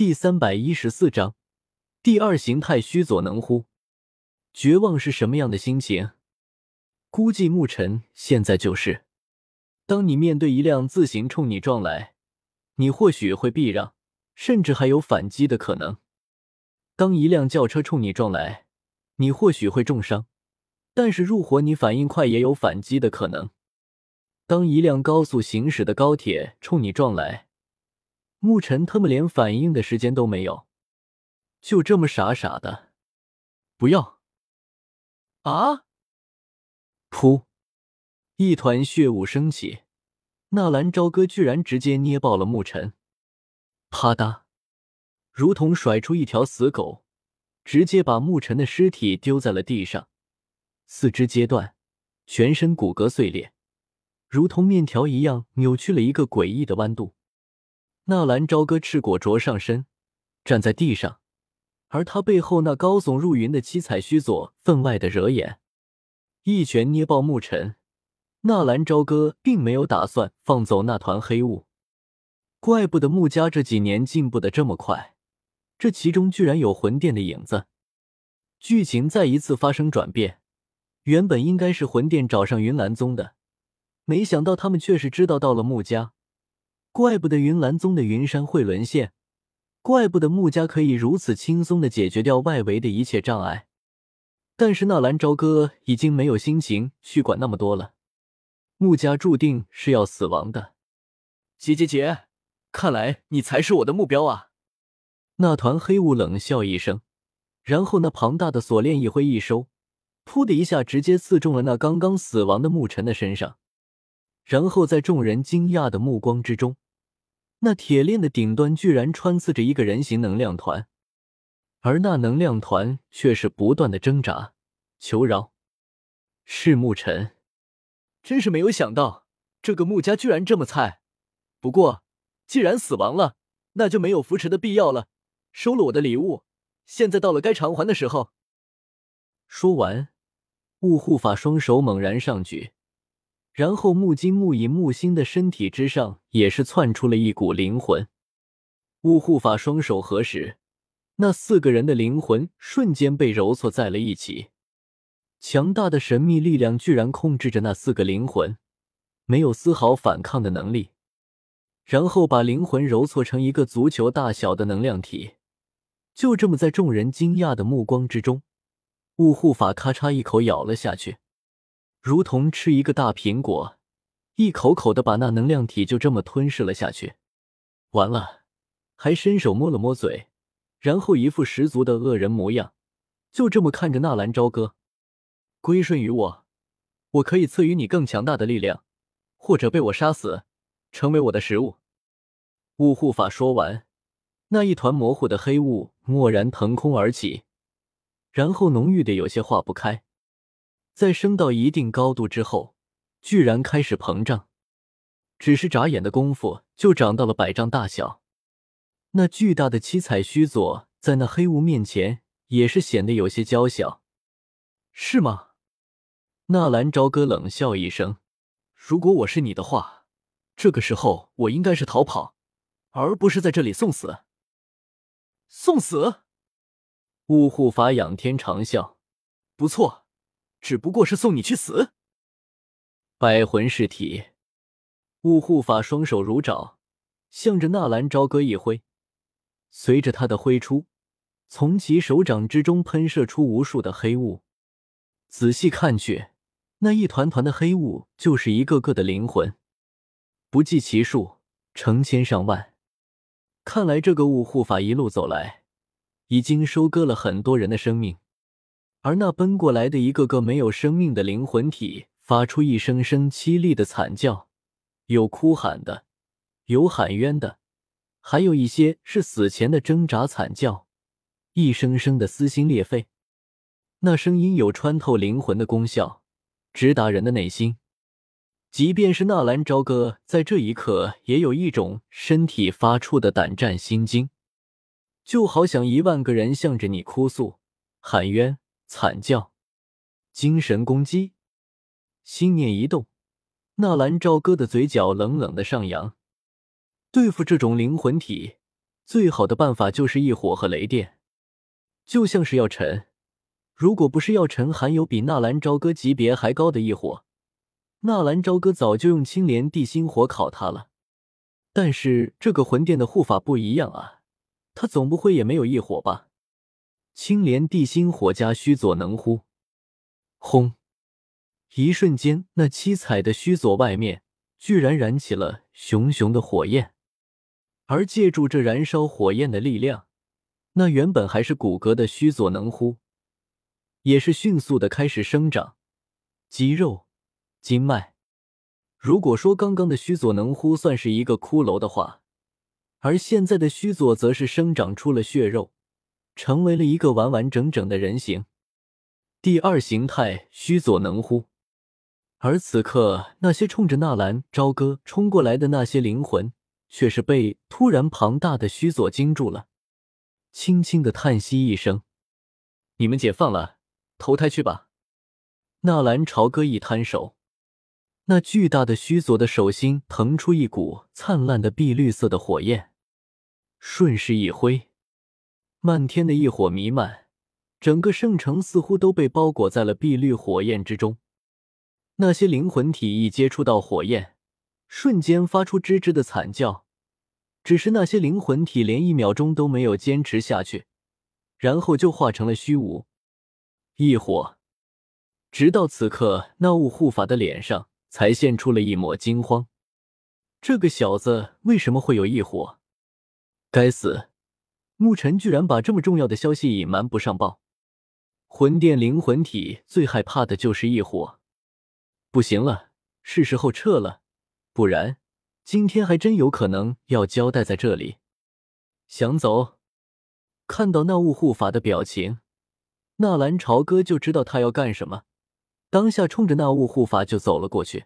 第三百一十四章，第二形态须佐能乎？绝望是什么样的心情？估计牧尘现在就是：当你面对一辆自行冲你撞来，你或许会避让，甚至还有反击的可能；当一辆轿车冲你撞来，你或许会重伤，但是入伙你反应快，也有反击的可能；当一辆高速行驶的高铁冲你撞来，牧尘他们连反应的时间都没有，就这么傻傻的，不要。啊！噗，一团血雾升起，纳兰朝歌居然直接捏爆了牧尘，啪嗒，如同甩出一条死狗，直接把牧尘的尸体丢在了地上，四肢截断，全身骨骼碎裂，如同面条一样扭曲了一个诡异的弯度。纳兰朝歌赤果着上身，站在地上，而他背后那高耸入云的七彩须佐分外的惹眼，一拳捏爆牧尘。纳兰朝歌并没有打算放走那团黑雾，怪不得穆家这几年进步的这么快，这其中居然有魂殿的影子。剧情再一次发生转变，原本应该是魂殿找上云岚宗的，没想到他们却是知道到了穆家。怪不得云岚宗的云山会沦陷，怪不得穆家可以如此轻松的解决掉外围的一切障碍。但是纳兰朝歌已经没有心情去管那么多了，穆家注定是要死亡的。姐姐姐，看来你才是我的目标啊！那团黑雾冷笑一声，然后那庞大的锁链一挥一收，噗的一下直接刺中了那刚刚死亡的牧尘的身上。然后在众人惊讶的目光之中，那铁链的顶端居然穿刺着一个人形能量团，而那能量团却是不断的挣扎求饶。是牧尘，真是没有想到这个穆家居然这么菜。不过既然死亡了，那就没有扶持的必要了。收了我的礼物，现在到了该偿还的时候。说完，雾护法双手猛然上举。然后木金、木银、木星的身体之上也是窜出了一股灵魂。雾护法双手合十，那四个人的灵魂瞬间被揉搓在了一起。强大的神秘力量居然控制着那四个灵魂，没有丝毫反抗的能力。然后把灵魂揉搓成一个足球大小的能量体。就这么在众人惊讶的目光之中，雾护法咔嚓一口咬了下去。如同吃一个大苹果，一口口的把那能量体就这么吞噬了下去。完了，还伸手摸了摸嘴，然后一副十足的恶人模样，就这么看着纳兰朝歌。归顺于我，我可以赐予你更强大的力量，或者被我杀死，成为我的食物。雾护法说完，那一团模糊的黑雾蓦然腾空而起，然后浓郁的有些化不开。在升到一定高度之后，居然开始膨胀，只是眨眼的功夫就长到了百丈大小。那巨大的七彩须佐在那黑雾面前也是显得有些娇小，是吗？纳兰朝歌冷笑一声：“如果我是你的话，这个时候我应该是逃跑，而不是在这里送死。”送死！雾护法仰天长啸：“不错。”只不过是送你去死。百魂噬体，雾护法双手如爪，向着纳兰朝歌一挥，随着他的挥出，从其手掌之中喷射出无数的黑雾。仔细看去，那一团团的黑雾就是一个个的灵魂，不计其数，成千上万。看来这个雾护法一路走来，已经收割了很多人的生命。而那奔过来的一个个没有生命的灵魂体，发出一声声凄厉的惨叫，有哭喊的，有喊冤的，还有一些是死前的挣扎惨叫，一声声的撕心裂肺。那声音有穿透灵魂的功效，直达人的内心。即便是纳兰朝歌在这一刻，也有一种身体发出的胆战心惊，就好像一万个人向着你哭诉、喊冤。惨叫，精神攻击，心念一动，纳兰朝歌的嘴角冷冷的上扬。对付这种灵魂体，最好的办法就是异火和雷电。就像是药尘，如果不是药尘含有比纳兰朝歌级别还高的异火，纳兰朝歌早就用青莲地心火烤他了。但是这个魂殿的护法不一样啊，他总不会也没有异火吧？青莲地心火加须佐能乎？轰！一瞬间，那七彩的须佐外面居然燃起了熊熊的火焰，而借助这燃烧火焰的力量，那原本还是骨骼的须佐能乎，也是迅速的开始生长肌肉、经脉。如果说刚刚的须佐能乎算是一个骷髅的话，而现在的须佐则是生长出了血肉。成为了一个完完整整的人形，第二形态须佐能乎。而此刻，那些冲着纳兰朝歌冲过来的那些灵魂，却是被突然庞大的须佐惊住了，轻轻的叹息一声：“你们解放了，投胎去吧。”纳兰朝歌一摊手，那巨大的须佐的手心腾出一股灿烂的碧绿色的火焰，顺势一挥。漫天的异火弥漫，整个圣城似乎都被包裹在了碧绿火焰之中。那些灵魂体一接触到火焰，瞬间发出吱吱的惨叫。只是那些灵魂体连一秒钟都没有坚持下去，然后就化成了虚无。异火，直到此刻，那雾护法的脸上才现出了一抹惊慌。这个小子为什么会有异火？该死！牧尘居然把这么重要的消息隐瞒不上报，魂殿灵魂体最害怕的就是异火。不行了，是时候撤了，不然今天还真有可能要交代在这里。想走？看到那雾护法的表情，纳兰朝歌就知道他要干什么，当下冲着那雾护法就走了过去。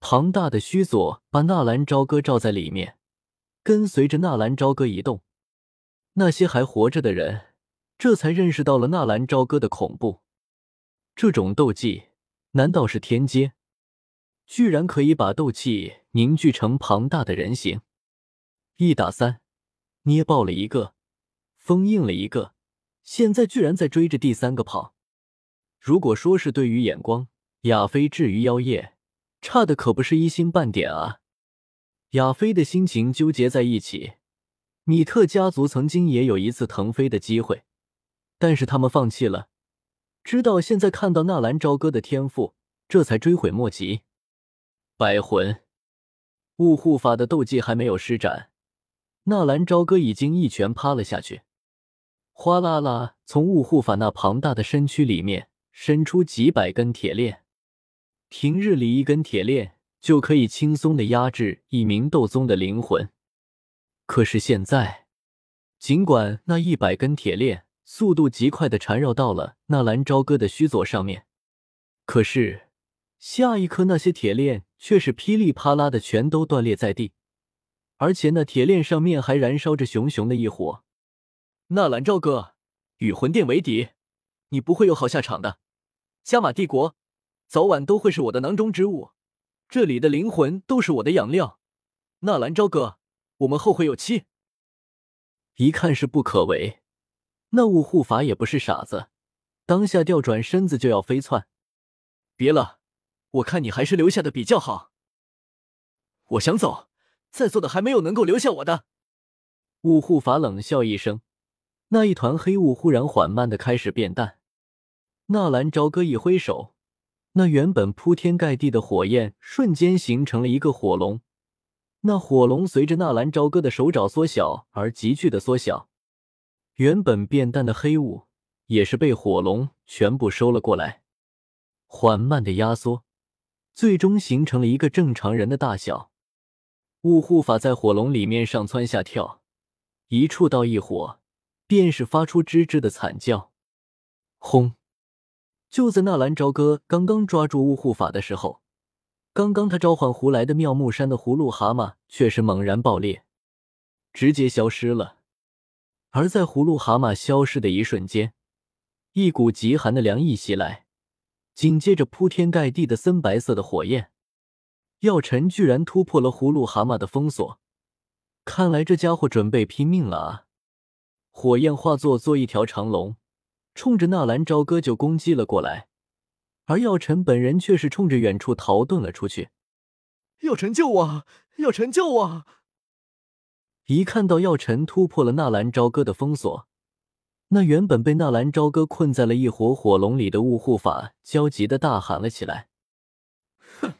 庞大的须佐把纳兰朝歌罩在里面，跟随着纳兰朝歌移动。那些还活着的人，这才认识到了纳兰朝歌的恐怖。这种斗技难道是天阶？居然可以把斗气凝聚成庞大的人形，一打三，捏爆了一个，封印了一个，现在居然在追着第三个跑。如果说是对于眼光，亚飞至于妖夜，差的可不是一星半点啊！亚飞的心情纠结在一起。米特家族曾经也有一次腾飞的机会，但是他们放弃了。直到现在看到纳兰朝歌的天赋，这才追悔莫及。百魂雾护法的斗技还没有施展，纳兰朝歌已经一拳趴了下去。哗啦啦，从雾护法那庞大的身躯里面伸出几百根铁链。平日里，一根铁链就可以轻松的压制一名斗宗的灵魂。可是现在，尽管那一百根铁链速度极快的缠绕到了纳兰朝歌的须佐上面，可是下一刻那些铁链却是噼里啪啦的全都断裂在地，而且那铁链上面还燃烧着熊熊的一火。纳兰朝歌，与魂殿为敌，你不会有好下场的。加玛帝国早晚都会是我的囊中之物，这里的灵魂都是我的养料。纳兰朝歌。我们后会有期。一看是不可为，那雾护法也不是傻子，当下调转身子就要飞窜。别了，我看你还是留下的比较好。我想走，在座的还没有能够留下我的。雾护法冷笑一声，那一团黑雾忽然缓慢的开始变淡。纳兰朝歌一挥手，那原本铺天盖地的火焰瞬间形成了一个火龙。那火龙随着纳兰朝歌的手爪缩小而急剧的缩小，原本变淡的黑雾也是被火龙全部收了过来，缓慢的压缩，最终形成了一个正常人的大小。雾护法在火龙里面上蹿下跳，一触到异火，便是发出吱吱的惨叫。轰！就在纳兰朝歌刚刚抓住雾护法的时候。刚刚他召唤胡来的妙木山的葫芦蛤蟆却是猛然爆裂，直接消失了。而在葫芦蛤蟆消失的一瞬间，一股极寒的凉意袭来，紧接着铺天盖地的森白色的火焰，药尘居然突破了葫芦蛤蟆的封锁，看来这家伙准备拼命了啊！火焰化作做一条长龙，冲着纳兰朝歌就攻击了过来。而药尘本人却是冲着远处逃遁了出去。药尘救我！药尘救我！一看到药尘突破了纳兰朝歌的封锁，那原本被纳兰朝歌困在了一火火龙里的雾护法焦急的大喊了起来：“哼！”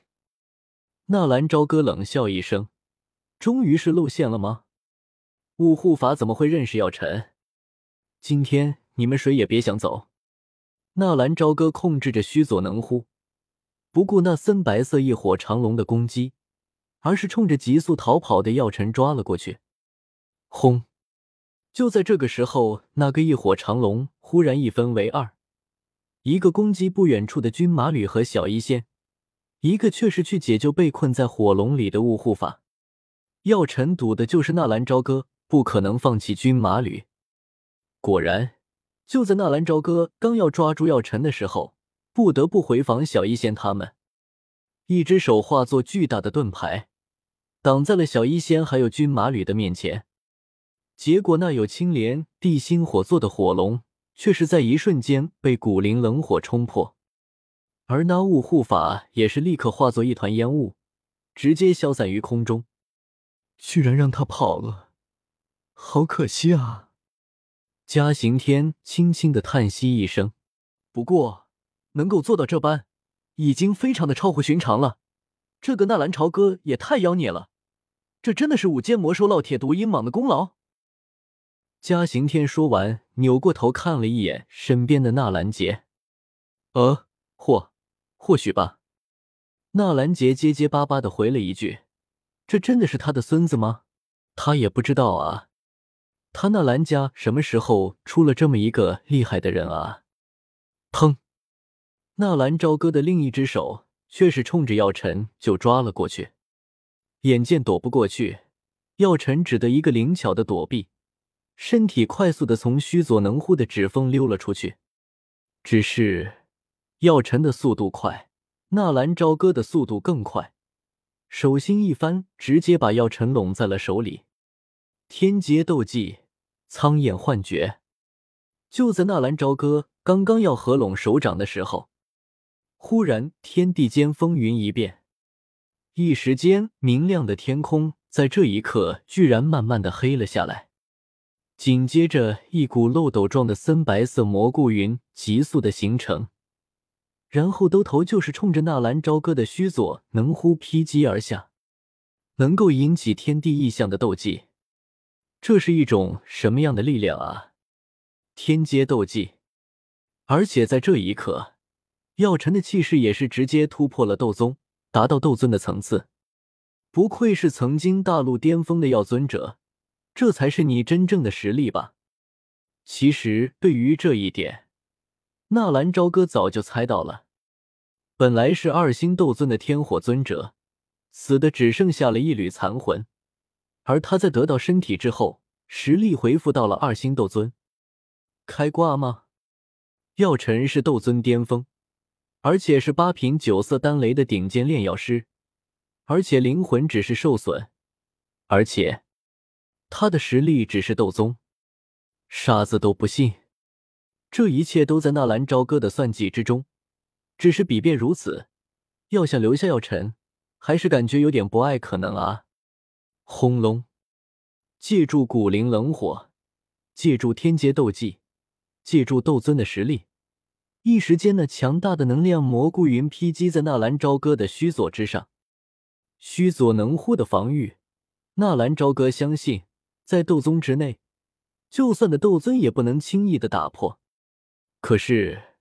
纳兰朝歌冷笑一声：“终于是露馅了吗？雾护法怎么会认识药尘？今天你们谁也别想走！”纳兰朝歌控制着须佐能乎，不顾那森白色异火长龙的攻击，而是冲着急速逃跑的药尘抓了过去。轰！就在这个时候，那个异火长龙忽然一分为二，一个攻击不远处的军马吕和小医仙，一个却是去解救被困在火龙里的雾护法。药尘赌的就是纳兰朝歌不可能放弃军马吕。果然。就在纳兰朝歌刚要抓住药尘的时候，不得不回防小医仙他们。一只手化作巨大的盾牌，挡在了小医仙还有军马吕的面前。结果那有青莲地心火做的火龙，却是在一瞬间被古灵冷火冲破，而那雾护法也是立刻化作一团烟雾，直接消散于空中。居然让他跑了，好可惜啊！嘉刑天轻轻的叹息一声，不过能够做到这般，已经非常的超乎寻常了。这个纳兰朝歌也太妖孽了，这真的是五阶魔兽烙铁毒鹰蟒的功劳。嘉刑天说完，扭过头看了一眼身边的纳兰杰，呃，或或许吧。纳兰杰结结巴巴的回了一句：“这真的是他的孙子吗？他也不知道啊。”他那兰家什么时候出了这么一个厉害的人啊？砰！纳兰朝歌的另一只手却是冲着药尘就抓了过去。眼见躲不过去，药尘只得一个灵巧的躲避，身体快速的从须佐能乎的指缝溜了出去。只是药尘的速度快，纳兰朝歌的速度更快，手心一翻，直接把药尘拢在了手里。天劫斗技，苍眼幻觉。就在纳兰朝歌刚刚要合拢手掌的时候，忽然天地间风云一变，一时间明亮的天空在这一刻居然慢慢的黑了下来。紧接着，一股漏斗状的森白色蘑菇云急速的形成，然后兜头就是冲着纳兰朝歌的须佐能乎劈击而下，能够引起天地异象的斗技。这是一种什么样的力量啊！天阶斗技，而且在这一刻，药尘的气势也是直接突破了斗宗，达到斗尊的层次。不愧是曾经大陆巅峰的药尊者，这才是你真正的实力吧？其实对于这一点，纳兰朝歌早就猜到了。本来是二星斗尊的天火尊者，死的只剩下了一缕残魂。而他在得到身体之后，实力恢复到了二星斗尊，开挂吗？药尘是斗尊巅峰，而且是八品九色丹雷的顶尖炼药师，而且灵魂只是受损，而且他的实力只是斗宗，傻子都不信。这一切都在纳兰朝歌的算计之中，只是比便如此，要想留下药尘，还是感觉有点不爱可能啊。轰隆！借助古灵冷火，借助天阶斗技，借助斗尊的实力，一时间那强大的能量蘑菇云劈击在纳兰朝歌的须佐之上。须佐能乎的防御，纳兰朝歌相信，在斗宗之内，就算的斗尊也不能轻易的打破。可是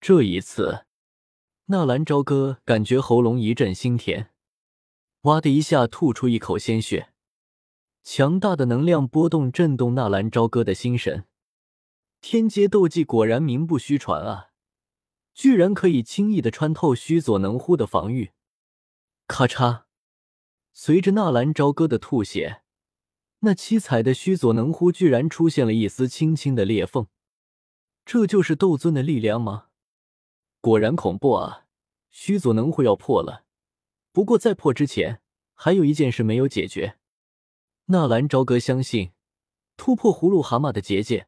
这一次，纳兰朝歌感觉喉咙一阵腥甜。哇的一下，吐出一口鲜血。强大的能量波动震动纳兰朝歌的心神。天阶斗技果然名不虚传啊！居然可以轻易的穿透须佐能乎的防御。咔嚓！随着纳兰朝歌的吐血，那七彩的须佐能乎居然出现了一丝轻轻的裂缝。这就是斗尊的力量吗？果然恐怖啊！须佐能乎要破了。不过，在破之前，还有一件事没有解决。纳兰朝歌相信，突破葫芦蛤蟆的结界，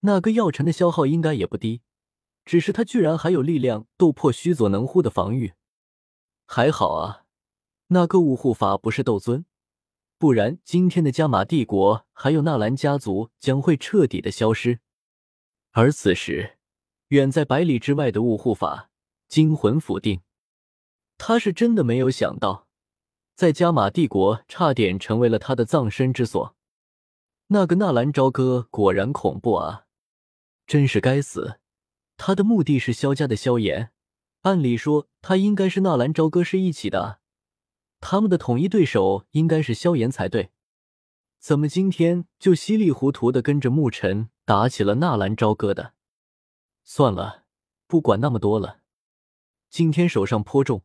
那个药尘的消耗应该也不低。只是他居然还有力量斗破须佐能乎的防御，还好啊，那个雾护法不是斗尊，不然今天的加玛帝国还有纳兰家族将会彻底的消失。而此时，远在百里之外的雾护法惊魂甫定，他是真的没有想到，在加玛帝国差点成为了他的葬身之所。那个纳兰朝歌果然恐怖啊，真是该死。他的目的是萧家的萧炎，按理说他应该是纳兰朝歌是一起的，他们的统一对手应该是萧炎才对，怎么今天就稀里糊涂的跟着沐尘打起了纳兰朝歌的？算了，不管那么多了，今天手上颇重，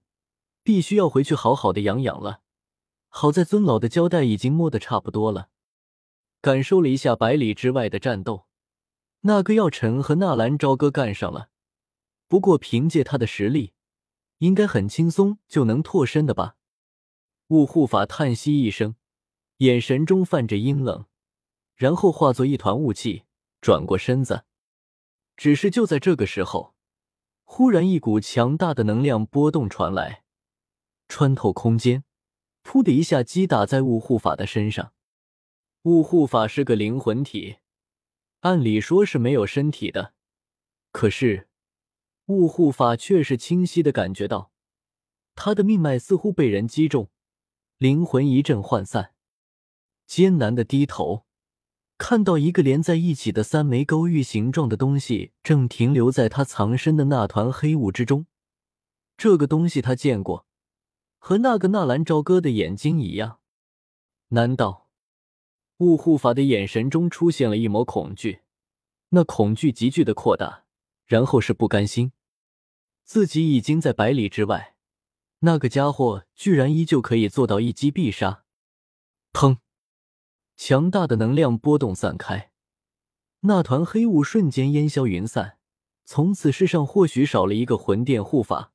必须要回去好好的养养了。好在尊老的交代已经摸得差不多了，感受了一下百里之外的战斗。那个药尘和纳兰朝歌干上了，不过凭借他的实力，应该很轻松就能脱身的吧？雾护法叹息一声，眼神中泛着阴冷，然后化作一团雾气，转过身子。只是就在这个时候，忽然一股强大的能量波动传来，穿透空间，噗的一下击打在雾护法的身上。雾护法是个灵魂体。按理说是没有身体的，可是雾护法却是清晰的感觉到，他的命脉似乎被人击中，灵魂一阵涣散，艰难的低头，看到一个连在一起的三枚勾玉形状的东西正停留在他藏身的那团黑雾之中。这个东西他见过，和那个纳兰朝歌的眼睛一样，难道？雾护法的眼神中出现了一抹恐惧，那恐惧急剧的扩大，然后是不甘心。自己已经在百里之外，那个家伙居然依旧可以做到一击必杀。砰！强大的能量波动散开，那团黑雾瞬间烟消云散。从此世上或许少了一个魂殿护法，